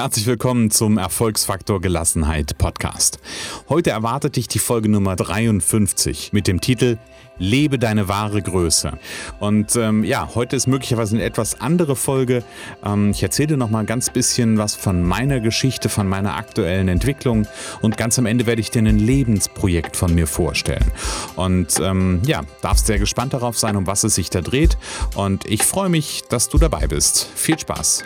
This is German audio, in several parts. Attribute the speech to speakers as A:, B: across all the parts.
A: Herzlich willkommen zum Erfolgsfaktor Gelassenheit Podcast. Heute erwartet dich die Folge Nummer 53 mit dem Titel Lebe deine wahre Größe. Und ähm, ja, heute ist möglicherweise eine etwas andere Folge. Ähm, ich erzähle noch mal ganz bisschen was von meiner Geschichte, von meiner aktuellen Entwicklung und ganz am Ende werde ich dir ein Lebensprojekt von mir vorstellen. Und ähm, ja, darfst sehr gespannt darauf sein, um was es sich da dreht. Und ich freue mich, dass du dabei bist. Viel Spaß!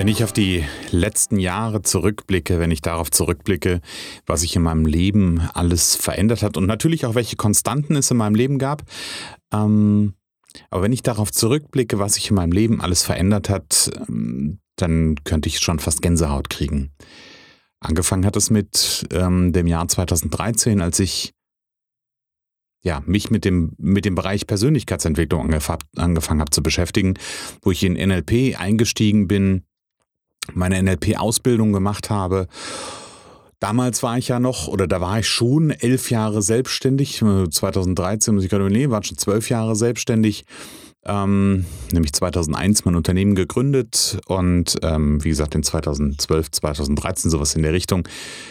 A: Wenn ich auf die letzten Jahre zurückblicke, wenn ich darauf zurückblicke, was sich in meinem Leben alles verändert hat und natürlich auch welche Konstanten es in meinem Leben gab, ähm, aber wenn ich darauf zurückblicke, was sich in meinem Leben alles verändert hat, ähm, dann könnte ich schon fast Gänsehaut kriegen. Angefangen hat es mit ähm, dem Jahr 2013, als ich ja, mich mit dem, mit dem Bereich Persönlichkeitsentwicklung angefangen habe zu beschäftigen, wo ich in NLP eingestiegen bin, meine NLP-Ausbildung gemacht habe. Damals war ich ja noch, oder da war ich schon elf Jahre selbstständig. 2013 muss ich gerade überlegen, waren schon zwölf Jahre selbstständig. Ähm, nämlich 2001 mein Unternehmen gegründet und ähm, wie gesagt in 2012, 2013 sowas in der Richtung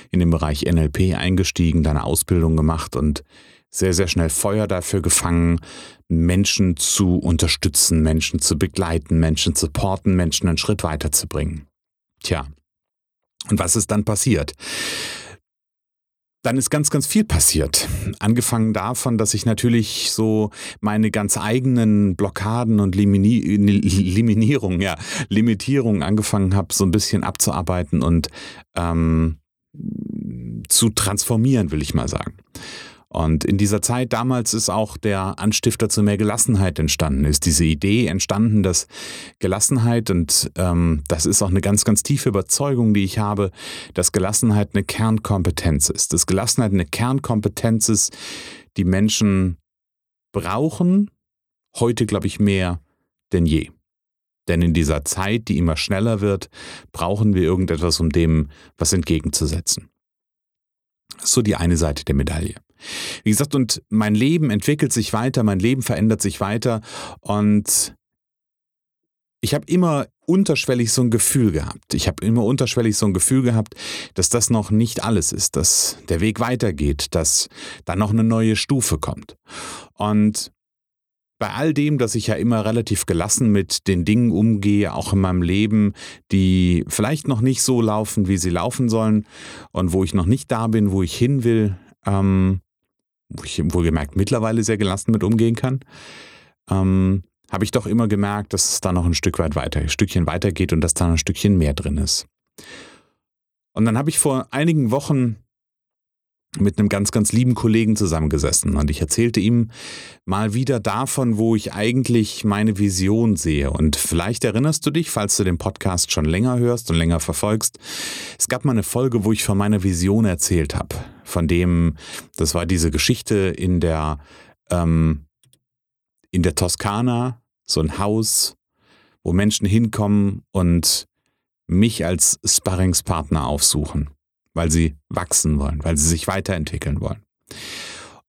A: in den Bereich NLP eingestiegen, da eine Ausbildung gemacht und sehr, sehr schnell Feuer dafür gefangen, Menschen zu unterstützen, Menschen zu begleiten, Menschen zu supporten, Menschen einen Schritt weiterzubringen. Tja, und was ist dann passiert? Dann ist ganz, ganz viel passiert. Angefangen davon, dass ich natürlich so meine ganz eigenen Blockaden und Limini Liminierung, ja, Limitierung angefangen habe, so ein bisschen abzuarbeiten und ähm, zu transformieren, will ich mal sagen. Und in dieser Zeit damals ist auch der Anstifter zu mehr Gelassenheit entstanden, ist diese Idee entstanden, dass Gelassenheit, und ähm, das ist auch eine ganz, ganz tiefe Überzeugung, die ich habe, dass Gelassenheit eine Kernkompetenz ist. Dass Gelassenheit eine Kernkompetenz ist, die Menschen brauchen, heute glaube ich mehr denn je. Denn in dieser Zeit, die immer schneller wird, brauchen wir irgendetwas, um dem was entgegenzusetzen. So die eine Seite der Medaille. Wie gesagt, und mein Leben entwickelt sich weiter, mein Leben verändert sich weiter und ich habe immer unterschwellig so ein Gefühl gehabt. Ich habe immer unterschwellig so ein Gefühl gehabt, dass das noch nicht alles ist, dass der Weg weitergeht, dass da noch eine neue Stufe kommt. Und bei all dem, dass ich ja immer relativ gelassen mit den Dingen umgehe, auch in meinem Leben, die vielleicht noch nicht so laufen, wie sie laufen sollen und wo ich noch nicht da bin, wo ich hin will, ähm, wo ich wohlgemerkt mittlerweile sehr gelassen mit umgehen kann, ähm, habe ich doch immer gemerkt, dass es da noch ein Stück weit weiter, ein Stückchen weiter geht und dass da noch ein Stückchen mehr drin ist. Und dann habe ich vor einigen Wochen mit einem ganz, ganz lieben Kollegen zusammengesessen und ich erzählte ihm mal wieder davon, wo ich eigentlich meine Vision sehe. Und vielleicht erinnerst du dich, falls du den Podcast schon länger hörst und länger verfolgst, es gab mal eine Folge, wo ich von meiner Vision erzählt habe. Von dem, das war diese Geschichte in der, ähm, in der Toskana, so ein Haus, wo Menschen hinkommen und mich als Sparringspartner aufsuchen weil sie wachsen wollen, weil sie sich weiterentwickeln wollen.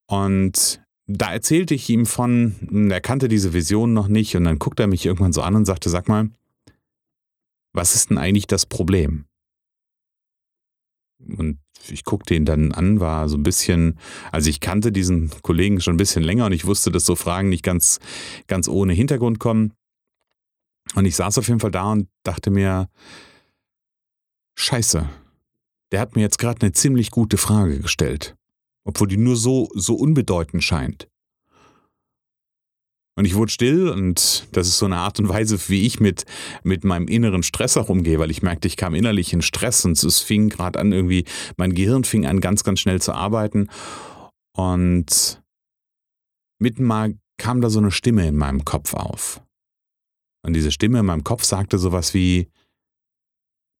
A: Und da erzählte ich ihm von, er kannte diese Vision noch nicht und dann guckte er mich irgendwann so an und sagte, sag mal, was ist denn eigentlich das Problem? Und ich guckte ihn dann an, war so ein bisschen, also ich kannte diesen Kollegen schon ein bisschen länger und ich wusste, dass so Fragen nicht ganz, ganz ohne Hintergrund kommen. Und ich saß auf jeden Fall da und dachte mir, scheiße, der hat mir jetzt gerade eine ziemlich gute Frage gestellt, obwohl die nur so, so unbedeutend scheint. Und ich wurde still und das ist so eine Art und Weise, wie ich mit, mit meinem inneren Stress auch umgehe, weil ich merkte, ich kam innerlich in Stress und es fing gerade an irgendwie, mein Gehirn fing an ganz, ganz schnell zu arbeiten und mitten mal kam da so eine Stimme in meinem Kopf auf. Und diese Stimme in meinem Kopf sagte sowas wie,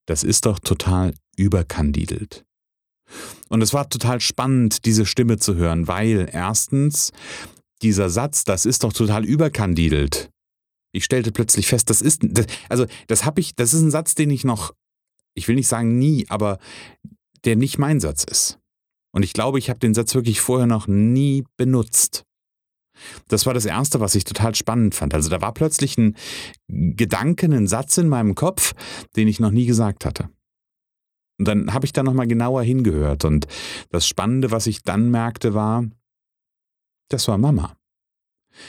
A: das ist doch total überkandidelt. Und es war total spannend, diese Stimme zu hören, weil erstens dieser Satz, das ist doch total überkandidelt. Ich stellte plötzlich fest, das ist, das, also das habe ich, das ist ein Satz, den ich noch ich will nicht sagen nie, aber der nicht mein Satz ist. Und ich glaube, ich habe den Satz wirklich vorher noch nie benutzt. Das war das Erste, was ich total spannend fand. Also da war plötzlich ein Gedanken, ein Satz in meinem Kopf, den ich noch nie gesagt hatte. Und dann habe ich da nochmal genauer hingehört. Und das Spannende, was ich dann merkte, war, das war Mama.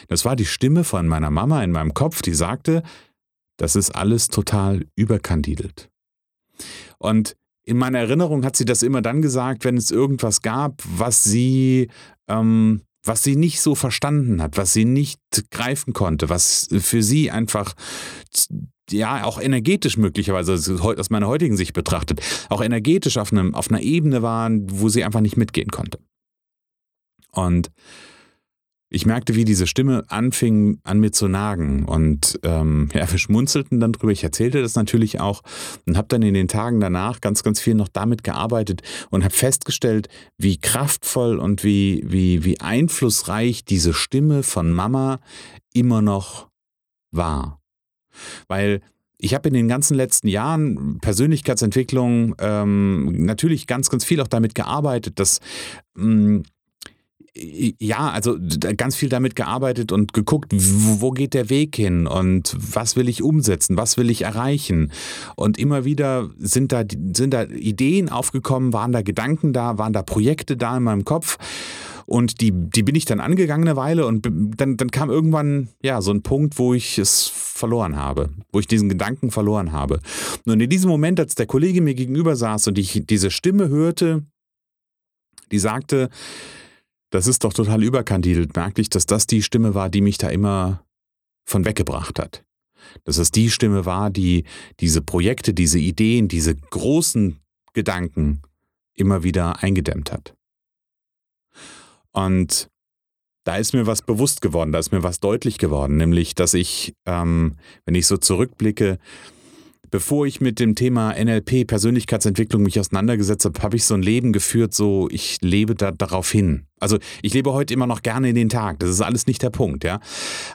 A: Das war die Stimme von meiner Mama in meinem Kopf, die sagte, das ist alles total überkandidelt. Und in meiner Erinnerung hat sie das immer dann gesagt, wenn es irgendwas gab, was sie, ähm, was sie nicht so verstanden hat, was sie nicht greifen konnte, was für sie einfach ja auch energetisch möglicherweise aus meiner heutigen Sicht betrachtet, auch energetisch auf, einem, auf einer Ebene war, wo sie einfach nicht mitgehen konnte. Und ich merkte, wie diese Stimme anfing an mir zu nagen. Und ähm, ja, wir schmunzelten dann drüber. Ich erzählte das natürlich auch und habe dann in den Tagen danach ganz, ganz viel noch damit gearbeitet und habe festgestellt, wie kraftvoll und wie, wie, wie einflussreich diese Stimme von Mama immer noch war. Weil ich habe in den ganzen letzten Jahren Persönlichkeitsentwicklung ähm, natürlich ganz, ganz viel auch damit gearbeitet, dass mh, mm, ja, also ganz viel damit gearbeitet und geguckt, wo geht der Weg hin und was will ich umsetzen, was will ich erreichen. Und immer wieder sind da, sind da Ideen aufgekommen, waren da Gedanken da, waren da Projekte da in meinem Kopf. Und die, die bin ich dann angegangen eine Weile und dann, dann kam irgendwann ja so ein Punkt, wo ich es verloren habe, wo ich diesen Gedanken verloren habe. Und in diesem Moment, als der Kollege mir gegenüber saß und ich diese Stimme hörte, die sagte, das ist doch total überkandidelt, merkte ich, dass das die Stimme war, die mich da immer von weggebracht hat. Dass es die Stimme war, die diese Projekte, diese Ideen, diese großen Gedanken immer wieder eingedämmt hat. Und da ist mir was bewusst geworden, da ist mir was deutlich geworden, nämlich, dass ich, ähm, wenn ich so zurückblicke, bevor ich mit dem Thema NLP, Persönlichkeitsentwicklung mich auseinandergesetzt habe, habe ich so ein Leben geführt, so ich lebe da darauf hin. Also ich lebe heute immer noch gerne in den Tag. Das ist alles nicht der Punkt, ja.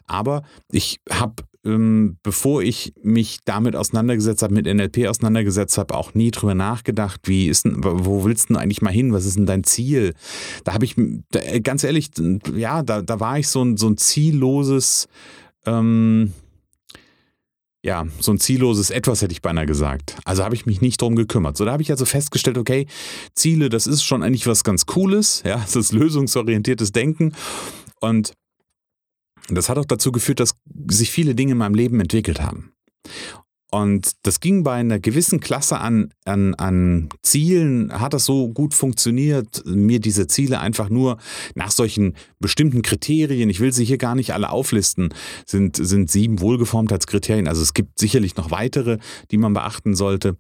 A: Aber ich habe ähm, bevor ich mich damit auseinandergesetzt habe, mit NLP auseinandergesetzt habe, auch nie drüber nachgedacht, wie ist denn, wo willst du denn eigentlich mal hin? Was ist denn dein Ziel? Da habe ich, ganz ehrlich, ja, da, da war ich so ein, so ein zielloses, ähm, ja, so ein zielloses Etwas hätte ich beinahe gesagt. Also habe ich mich nicht drum gekümmert. So, da habe ich also festgestellt, okay, Ziele, das ist schon eigentlich was ganz Cooles, ja, das ist lösungsorientiertes Denken und das hat auch dazu geführt, dass sich viele Dinge in meinem Leben entwickelt haben. Und das ging bei einer gewissen Klasse an, an, an Zielen, hat das so gut funktioniert, mir diese Ziele einfach nur nach solchen bestimmten Kriterien, ich will sie hier gar nicht alle auflisten, sind, sind sieben Wohlgeformtheitskriterien. Also es gibt sicherlich noch weitere, die man beachten sollte.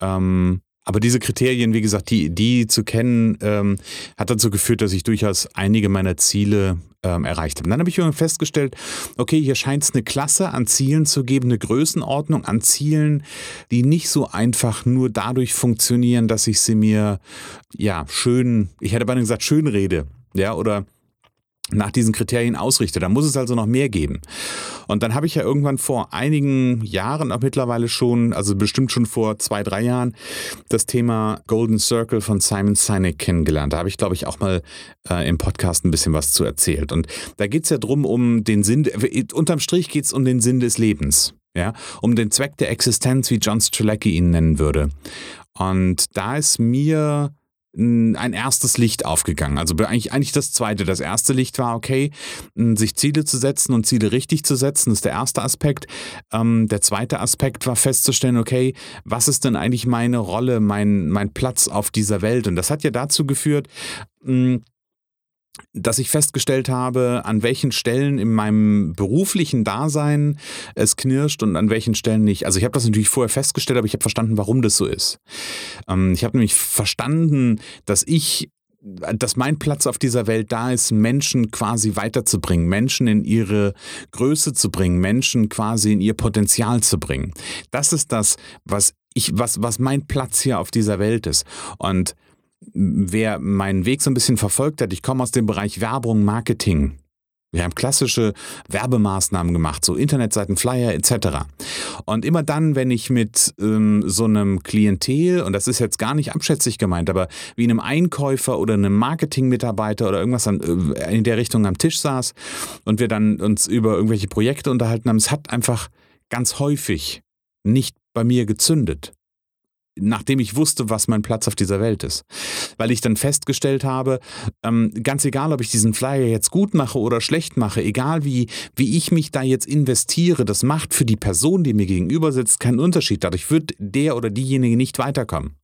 A: Ähm, aber diese Kriterien, wie gesagt, die, die zu kennen, ähm, hat dazu geführt, dass ich durchaus einige meiner Ziele ähm, erreicht habe. Dann habe ich irgendwann festgestellt, okay, hier scheint es eine Klasse an Zielen zu geben, eine Größenordnung an Zielen, die nicht so einfach nur dadurch funktionieren, dass ich sie mir, ja, schön, ich hätte beinahe gesagt, schön rede, ja, oder nach diesen Kriterien ausrichte. Da muss es also noch mehr geben. Und dann habe ich ja irgendwann vor einigen Jahren, auch mittlerweile schon, also bestimmt schon vor zwei, drei Jahren, das Thema Golden Circle von Simon Sinek kennengelernt. Da habe ich, glaube ich, auch mal äh, im Podcast ein bisschen was zu erzählt. Und da geht es ja drum um den Sinn, unterm Strich geht es um den Sinn des Lebens. Ja, um den Zweck der Existenz, wie John Strelacki ihn nennen würde. Und da ist mir ein erstes Licht aufgegangen. Also eigentlich, eigentlich das zweite. Das erste Licht war, okay, sich Ziele zu setzen und Ziele richtig zu setzen, ist der erste Aspekt. Ähm, der zweite Aspekt war festzustellen, okay, was ist denn eigentlich meine Rolle, mein, mein Platz auf dieser Welt? Und das hat ja dazu geführt, mh, dass ich festgestellt habe, an welchen Stellen in meinem beruflichen Dasein es knirscht und an welchen Stellen nicht. Also ich habe das natürlich vorher festgestellt, aber ich habe verstanden, warum das so ist. Ähm, ich habe nämlich verstanden, dass ich dass mein Platz auf dieser Welt da ist, Menschen quasi weiterzubringen, Menschen in ihre Größe zu bringen, Menschen quasi in ihr Potenzial zu bringen. Das ist das, was ich, was, was mein Platz hier auf dieser Welt ist. Und wer meinen Weg so ein bisschen verfolgt hat, ich komme aus dem Bereich Werbung, Marketing. Wir haben klassische Werbemaßnahmen gemacht, so Internetseiten, Flyer etc. Und immer dann, wenn ich mit ähm, so einem Klientel, und das ist jetzt gar nicht abschätzig gemeint, aber wie einem Einkäufer oder einem Marketingmitarbeiter oder irgendwas an, äh, in der Richtung am Tisch saß und wir dann uns über irgendwelche Projekte unterhalten haben, es hat einfach ganz häufig nicht bei mir gezündet nachdem ich wusste, was mein Platz auf dieser Welt ist. Weil ich dann festgestellt habe, ähm, ganz egal, ob ich diesen Flyer jetzt gut mache oder schlecht mache, egal wie, wie ich mich da jetzt investiere, das macht für die Person, die mir gegenüber sitzt, keinen Unterschied. Dadurch wird der oder diejenige nicht weiterkommen.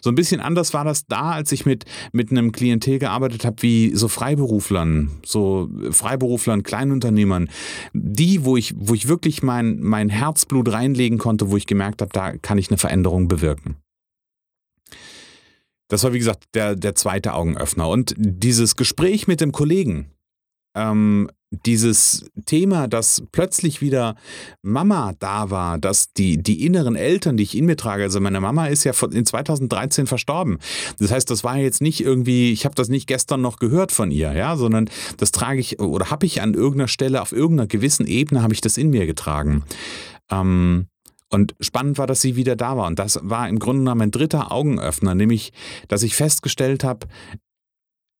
A: So ein bisschen anders war das da, als ich mit, mit einem Klientel gearbeitet habe, wie so Freiberuflern, so Freiberuflern, Kleinunternehmern, die, wo ich, wo ich wirklich mein, mein Herzblut reinlegen konnte, wo ich gemerkt habe, da kann ich eine Veränderung bewirken. Das war, wie gesagt, der, der zweite Augenöffner. Und dieses Gespräch mit dem Kollegen, ähm, dieses Thema, dass plötzlich wieder Mama da war, dass die, die inneren Eltern, die ich in mir trage, also meine Mama ist ja in 2013 verstorben. Das heißt, das war jetzt nicht irgendwie, ich habe das nicht gestern noch gehört von ihr, ja, sondern das trage ich oder habe ich an irgendeiner Stelle, auf irgendeiner gewissen Ebene habe ich das in mir getragen. Ähm, und spannend war, dass sie wieder da war. Und das war im Grunde genommen ein dritter Augenöffner, nämlich, dass ich festgestellt habe,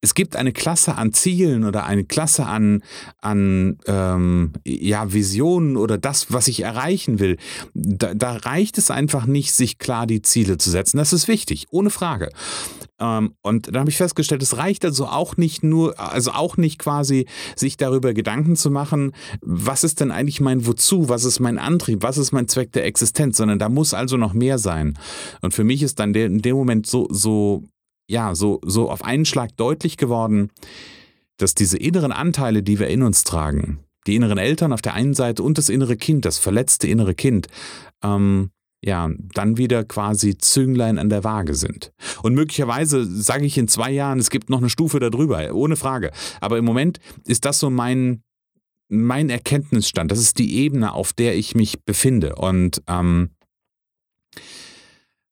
A: es gibt eine Klasse an Zielen oder eine Klasse an, an ähm, ja, Visionen oder das, was ich erreichen will. Da, da reicht es einfach nicht, sich klar die Ziele zu setzen. Das ist wichtig, ohne Frage. Ähm, und dann habe ich festgestellt, es reicht also auch nicht nur, also auch nicht quasi, sich darüber Gedanken zu machen, was ist denn eigentlich mein Wozu, was ist mein Antrieb, was ist mein Zweck der Existenz, sondern da muss also noch mehr sein. Und für mich ist dann in dem Moment so, so ja, so, so auf einen Schlag deutlich geworden, dass diese inneren Anteile, die wir in uns tragen, die inneren Eltern auf der einen Seite und das innere Kind, das verletzte innere Kind, ähm, ja, dann wieder quasi Zünglein an der Waage sind. Und möglicherweise sage ich in zwei Jahren, es gibt noch eine Stufe darüber, ohne Frage. Aber im Moment ist das so mein, mein Erkenntnisstand. Das ist die Ebene, auf der ich mich befinde. Und ähm,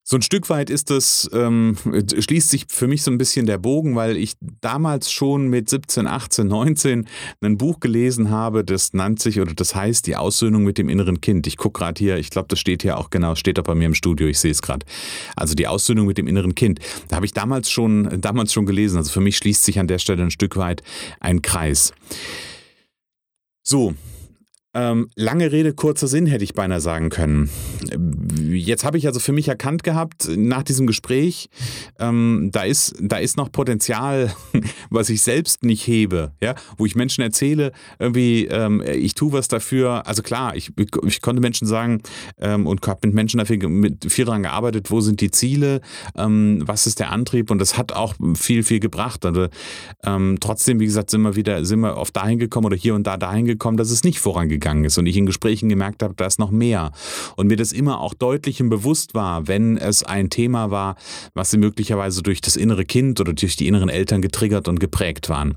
A: so ein Stück weit ist das, ähm, schließt sich für mich so ein bisschen der Bogen, weil ich damals schon mit 17, 18, 19 ein Buch gelesen habe, das nannt sich oder das heißt Die Aussöhnung mit dem inneren Kind. Ich gucke gerade hier, ich glaube, das steht hier auch genau, steht auch bei mir im Studio, ich sehe es gerade. Also die Aussöhnung mit dem inneren Kind. Da habe ich damals schon, damals schon gelesen. Also für mich schließt sich an der Stelle ein Stück weit ein Kreis. So, ähm, lange Rede, kurzer Sinn hätte ich beinahe sagen können. Jetzt habe ich also für mich erkannt gehabt, nach diesem Gespräch, ähm, da, ist, da ist noch Potenzial, was ich selbst nicht hebe, ja? wo ich Menschen erzähle, irgendwie, ähm, ich tue was dafür. Also klar, ich, ich konnte Menschen sagen ähm, und habe mit Menschen dafür mit viel daran gearbeitet, wo sind die Ziele, ähm, was ist der Antrieb und das hat auch viel, viel gebracht. Also, ähm, trotzdem, wie gesagt, sind wir wieder, sind wir oft dahin gekommen oder hier und da dahin gekommen, dass es nicht vorangegangen gegangen ist und ich in Gesprächen gemerkt habe, da ist noch mehr. Und mir das immer auch deutlich im Bewusst war, wenn es ein Thema war, was sie möglicherweise durch das innere Kind oder durch die inneren Eltern getriggert und geprägt waren.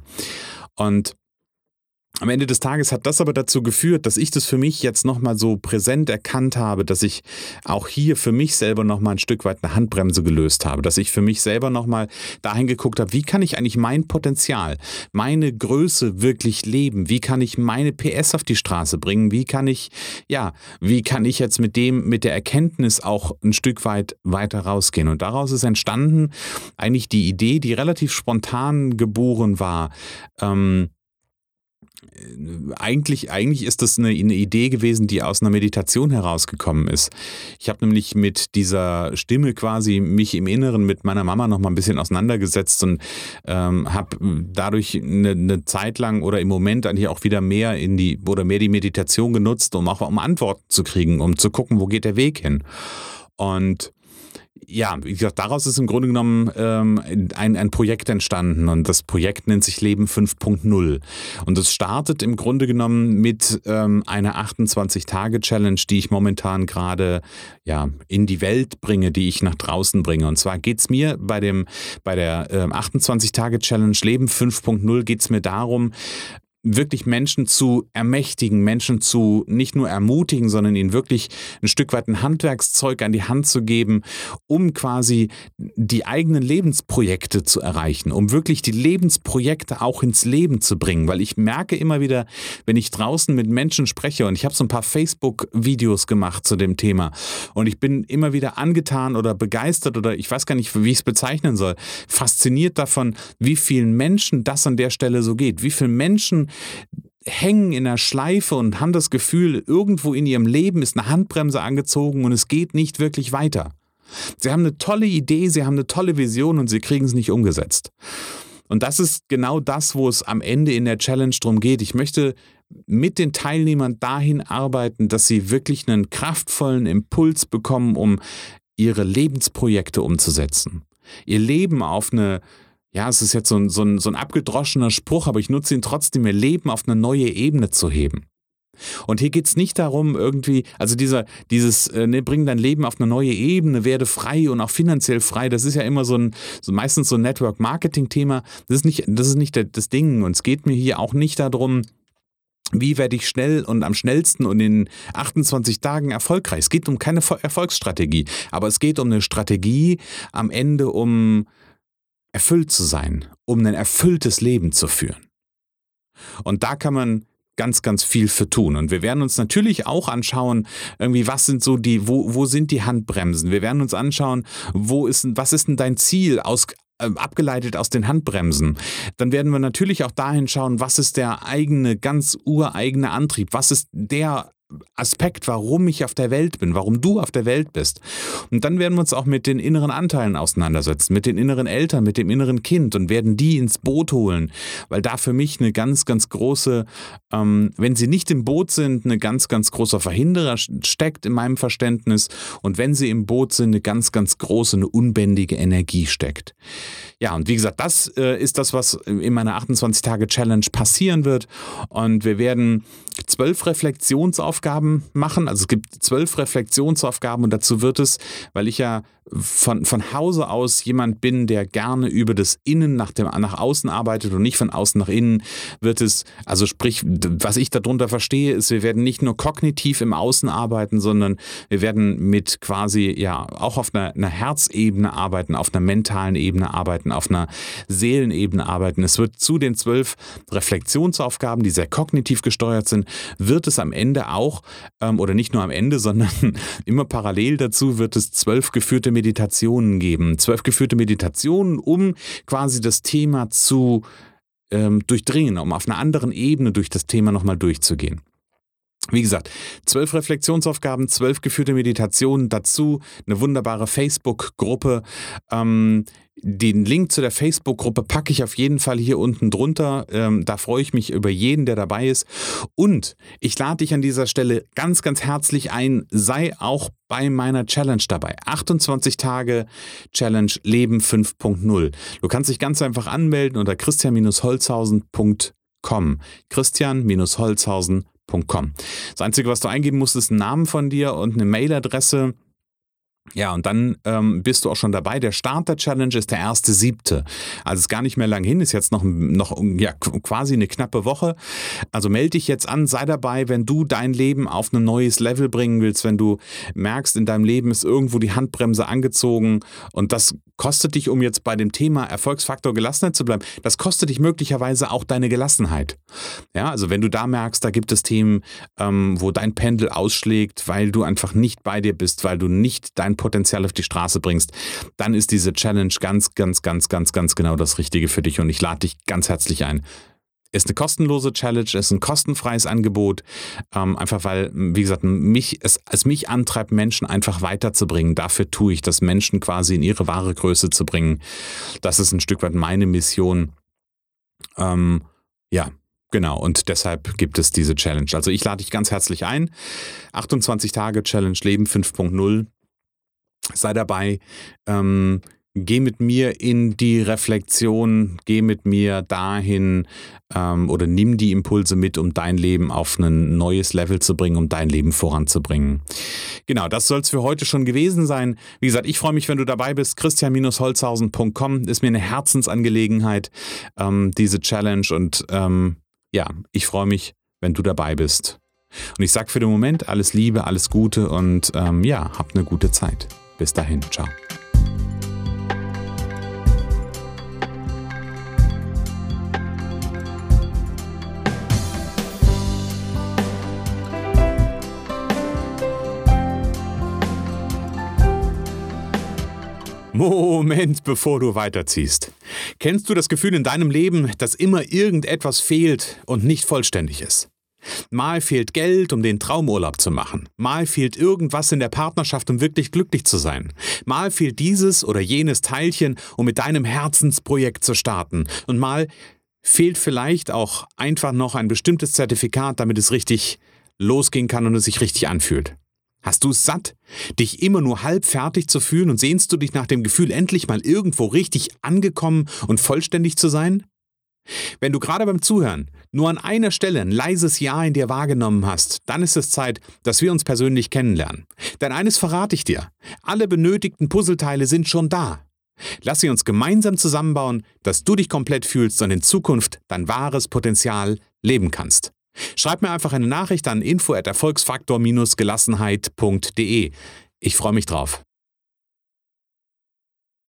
A: Und am Ende des Tages hat das aber dazu geführt, dass ich das für mich jetzt nochmal so präsent erkannt habe, dass ich auch hier für mich selber nochmal ein Stück weit eine Handbremse gelöst habe, dass ich für mich selber nochmal dahin geguckt habe, wie kann ich eigentlich mein Potenzial, meine Größe wirklich leben, wie kann ich meine PS auf die Straße bringen, wie kann ich, ja, wie kann ich jetzt mit dem, mit der Erkenntnis auch ein Stück weit weiter rausgehen. Und daraus ist entstanden eigentlich die Idee, die relativ spontan geboren war, ähm, eigentlich, eigentlich ist das eine, eine, Idee gewesen, die aus einer Meditation herausgekommen ist. Ich habe nämlich mit dieser Stimme quasi mich im Inneren mit meiner Mama noch mal ein bisschen auseinandergesetzt und ähm, habe dadurch eine, eine, Zeit lang oder im Moment eigentlich auch wieder mehr in die oder mehr die Meditation genutzt, um auch um Antworten zu kriegen, um zu gucken, wo geht der Weg hin. Und ja, wie gesagt, daraus ist im Grunde genommen ähm, ein, ein Projekt entstanden und das Projekt nennt sich Leben 5.0. Und es startet im Grunde genommen mit ähm, einer 28-Tage-Challenge, die ich momentan gerade ja, in die Welt bringe, die ich nach draußen bringe. Und zwar geht es mir bei, dem, bei der ähm, 28-Tage-Challenge Leben 5.0 geht es mir darum, wirklich Menschen zu ermächtigen, Menschen zu nicht nur ermutigen, sondern ihnen wirklich ein Stück weit ein Handwerkszeug an die Hand zu geben, um quasi die eigenen Lebensprojekte zu erreichen, um wirklich die Lebensprojekte auch ins Leben zu bringen. Weil ich merke immer wieder, wenn ich draußen mit Menschen spreche und ich habe so ein paar Facebook-Videos gemacht zu dem Thema und ich bin immer wieder angetan oder begeistert oder ich weiß gar nicht, wie ich es bezeichnen soll, fasziniert davon, wie vielen Menschen das an der Stelle so geht, wie viele Menschen hängen in der Schleife und haben das Gefühl, irgendwo in ihrem Leben ist eine Handbremse angezogen und es geht nicht wirklich weiter. Sie haben eine tolle Idee, sie haben eine tolle Vision und sie kriegen es nicht umgesetzt. Und das ist genau das, wo es am Ende in der Challenge drum geht. Ich möchte mit den Teilnehmern dahin arbeiten, dass sie wirklich einen kraftvollen Impuls bekommen, um ihre Lebensprojekte umzusetzen. Ihr Leben auf eine ja, es ist jetzt so ein, so, ein, so ein abgedroschener Spruch, aber ich nutze ihn trotzdem, ihr Leben auf eine neue Ebene zu heben. Und hier geht es nicht darum, irgendwie, also dieser, dieses, äh, ne, bring dein Leben auf eine neue Ebene, werde frei und auch finanziell frei, das ist ja immer so ein, so meistens so ein Network-Marketing-Thema. Das ist nicht, das ist nicht das Ding. Und es geht mir hier auch nicht darum, wie werde ich schnell und am schnellsten und in 28 Tagen erfolgreich? Es geht um keine Erfolgsstrategie, aber es geht um eine Strategie am Ende, um erfüllt zu sein, um ein erfülltes Leben zu führen. Und da kann man ganz, ganz viel für tun. Und wir werden uns natürlich auch anschauen, irgendwie, was sind so die, wo, wo sind die Handbremsen? Wir werden uns anschauen, wo ist, was ist denn dein Ziel aus, äh, abgeleitet aus den Handbremsen. Dann werden wir natürlich auch dahin schauen, was ist der eigene, ganz ureigene Antrieb? Was ist der Aspekt, warum ich auf der Welt bin, warum du auf der Welt bist. Und dann werden wir uns auch mit den inneren Anteilen auseinandersetzen, mit den inneren Eltern, mit dem inneren Kind und werden die ins Boot holen, weil da für mich eine ganz, ganz große, ähm, wenn sie nicht im Boot sind, eine ganz, ganz großer Verhinderer steckt in meinem Verständnis und wenn sie im Boot sind, eine ganz, ganz große, eine unbändige Energie steckt. Ja, und wie gesagt, das äh, ist das, was in meiner 28-Tage-Challenge passieren wird und wir werden zwölf Reflexionsaufgaben machen. Also es gibt zwölf Reflexionsaufgaben und dazu wird es, weil ich ja von, von Hause aus jemand bin, der gerne über das Innen nach, dem, nach außen arbeitet und nicht von außen nach innen, wird es, also sprich, was ich darunter verstehe, ist, wir werden nicht nur kognitiv im Außen arbeiten, sondern wir werden mit quasi, ja, auch auf einer, einer Herzebene arbeiten, auf einer mentalen Ebene arbeiten, auf einer Seelenebene arbeiten. Es wird zu den zwölf Reflexionsaufgaben, die sehr kognitiv gesteuert sind, wird es am Ende auch, ähm, oder nicht nur am Ende, sondern immer parallel dazu, wird es zwölf geführte Meditationen geben. Zwölf geführte Meditationen, um quasi das Thema zu ähm, durchdringen, um auf einer anderen Ebene durch das Thema nochmal durchzugehen. Wie gesagt, zwölf Reflexionsaufgaben, zwölf geführte Meditationen, dazu eine wunderbare Facebook-Gruppe. Ähm, den Link zu der Facebook-Gruppe packe ich auf jeden Fall hier unten drunter. Ähm, da freue ich mich über jeden, der dabei ist. Und ich lade dich an dieser Stelle ganz, ganz herzlich ein. Sei auch bei meiner Challenge dabei. 28 Tage Challenge Leben 5.0. Du kannst dich ganz einfach anmelden unter christian-holzhausen.com. Christian-holzhausen.com. Das Einzige, was du eingeben musst, ist ein Namen von dir und eine Mailadresse. Ja, und dann ähm, bist du auch schon dabei. Der Start der Challenge ist der erste siebte. Also ist gar nicht mehr lang hin, ist jetzt noch, noch ja, quasi eine knappe Woche. Also melde dich jetzt an, sei dabei, wenn du dein Leben auf ein neues Level bringen willst, wenn du merkst, in deinem Leben ist irgendwo die Handbremse angezogen und das kostet dich, um jetzt bei dem Thema Erfolgsfaktor Gelassenheit zu bleiben, das kostet dich möglicherweise auch deine Gelassenheit. Ja, also wenn du da merkst, da gibt es Themen, ähm, wo dein Pendel ausschlägt, weil du einfach nicht bei dir bist, weil du nicht dein Potenzial auf die Straße bringst, dann ist diese Challenge ganz, ganz, ganz, ganz, ganz genau das Richtige für dich und ich lade dich ganz herzlich ein. Ist eine kostenlose Challenge, ist ein kostenfreies Angebot, ähm, einfach weil, wie gesagt, mich, es, es mich antreibt, Menschen einfach weiterzubringen. Dafür tue ich das, Menschen quasi in ihre wahre Größe zu bringen. Das ist ein Stück weit meine Mission. Ähm, ja, Genau, und deshalb gibt es diese Challenge. Also ich lade dich ganz herzlich ein. 28 Tage Challenge Leben 5.0 sei dabei. Ähm, geh mit mir in die Reflexion, geh mit mir dahin ähm, oder nimm die Impulse mit, um dein Leben auf ein neues Level zu bringen, um dein Leben voranzubringen. Genau, das soll es für heute schon gewesen sein. Wie gesagt, ich freue mich, wenn du dabei bist. Christian-Holzhausen.com ist mir eine Herzensangelegenheit, ähm, diese Challenge und ähm, ja, ich freue mich, wenn du dabei bist. Und ich sage für den Moment alles Liebe, alles Gute und ähm, ja, hab eine gute Zeit. Bis dahin, ciao. Moment, bevor du weiterziehst. Kennst du das Gefühl in deinem Leben, dass immer irgendetwas fehlt und nicht vollständig ist? Mal fehlt Geld, um den Traumurlaub zu machen. Mal fehlt irgendwas in der Partnerschaft, um wirklich glücklich zu sein. Mal fehlt dieses oder jenes Teilchen, um mit deinem Herzensprojekt zu starten. Und mal fehlt vielleicht auch einfach noch ein bestimmtes Zertifikat, damit es richtig losgehen kann und es sich richtig anfühlt. Hast du es satt, dich immer nur halb fertig zu fühlen und sehnst du dich nach dem Gefühl, endlich mal irgendwo richtig angekommen und vollständig zu sein? Wenn du gerade beim Zuhören nur an einer Stelle ein leises Ja in dir wahrgenommen hast, dann ist es Zeit, dass wir uns persönlich kennenlernen. Denn eines verrate ich dir, alle benötigten Puzzleteile sind schon da. Lass sie uns gemeinsam zusammenbauen, dass du dich komplett fühlst und in Zukunft dein wahres Potenzial leben kannst. Schreib mir einfach eine Nachricht an info@erfolgsfaktor-gelassenheit.de. Ich freue mich drauf.